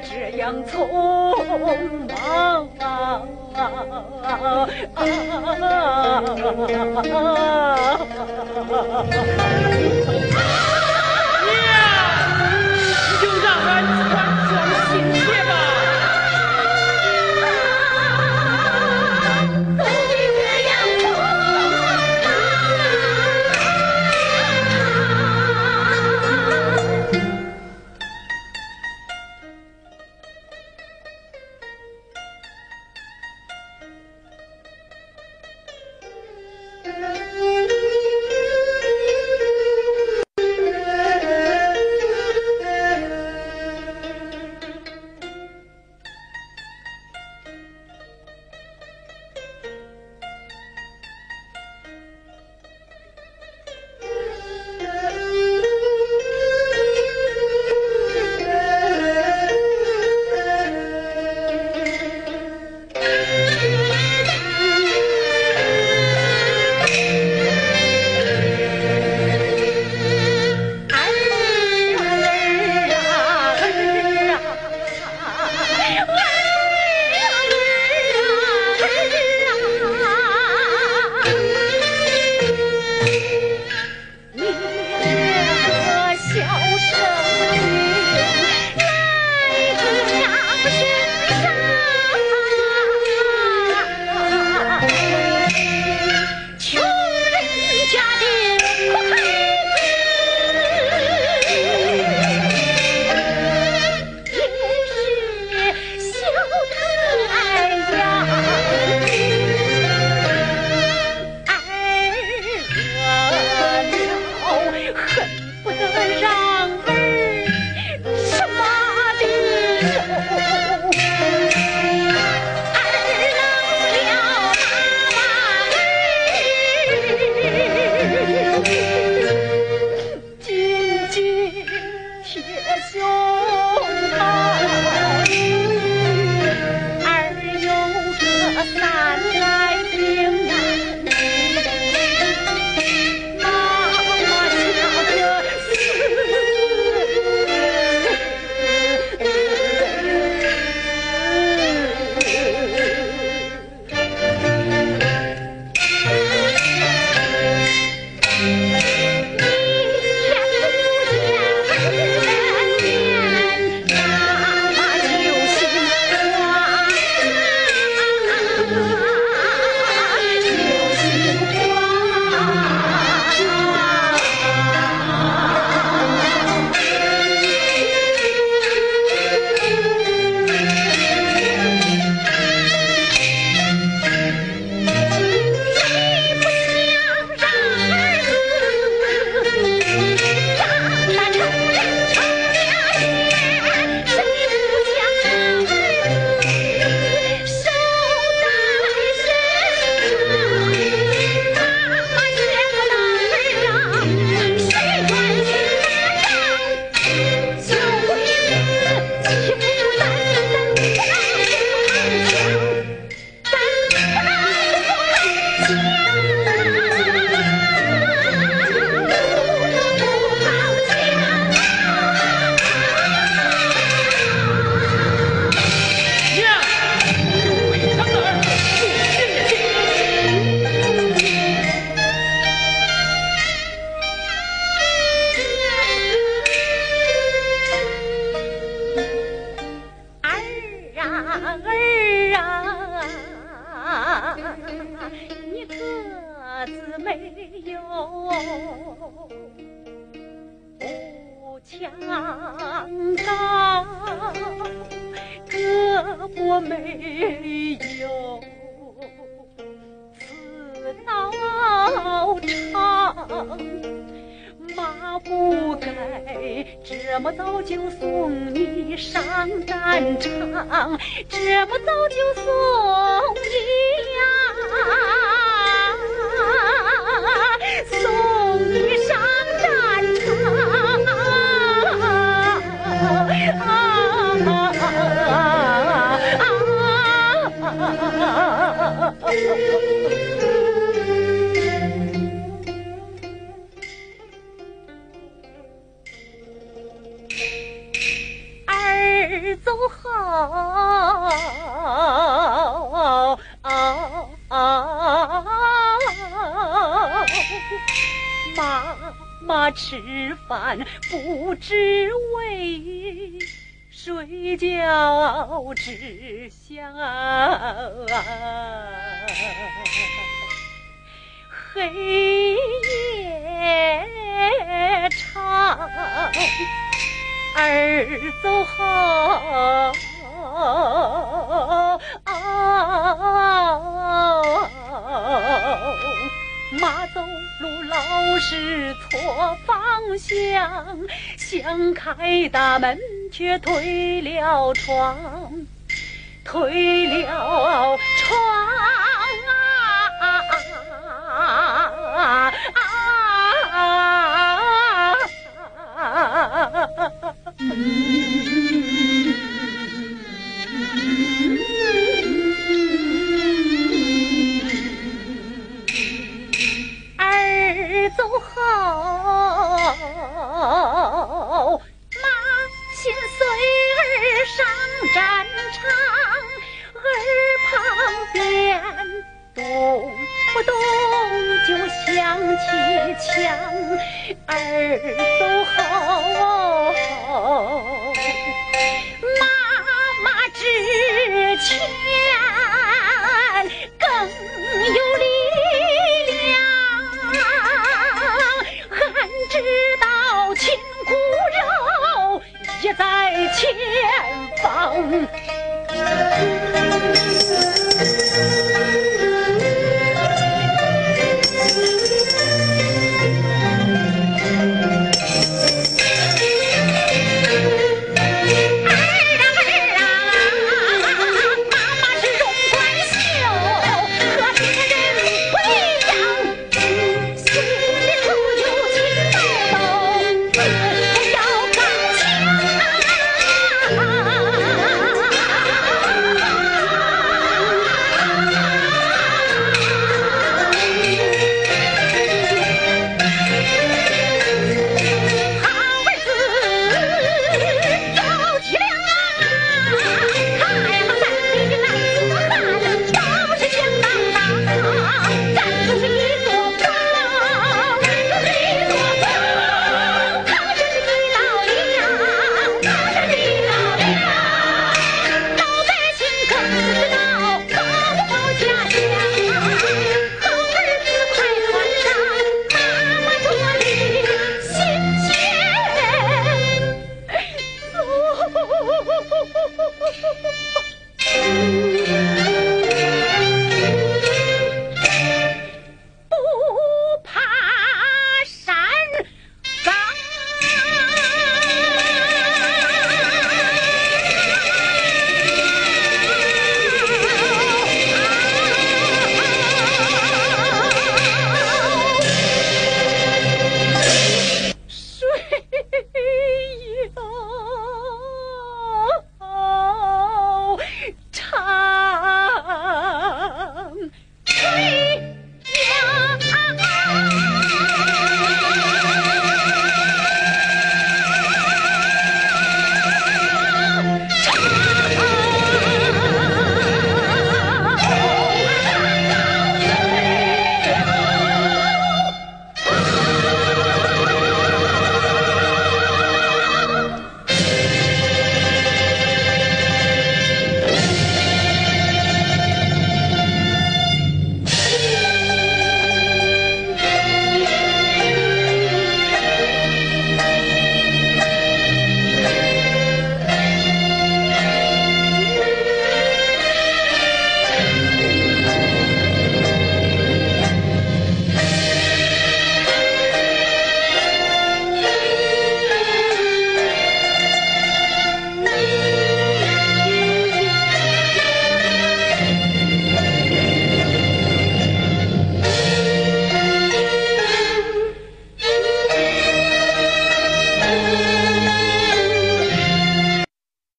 这样匆忙啊！Thank you. 儿啊，你个子没有步强高，胳膊没有刺刀长，马不敢。这么早就送你上战场，这么早就送你呀，送你上战场。啊 不知为，谁觉只想黑夜长。儿走好，马走路老是错方向，想开大门却推了窗，推了窗啊！儿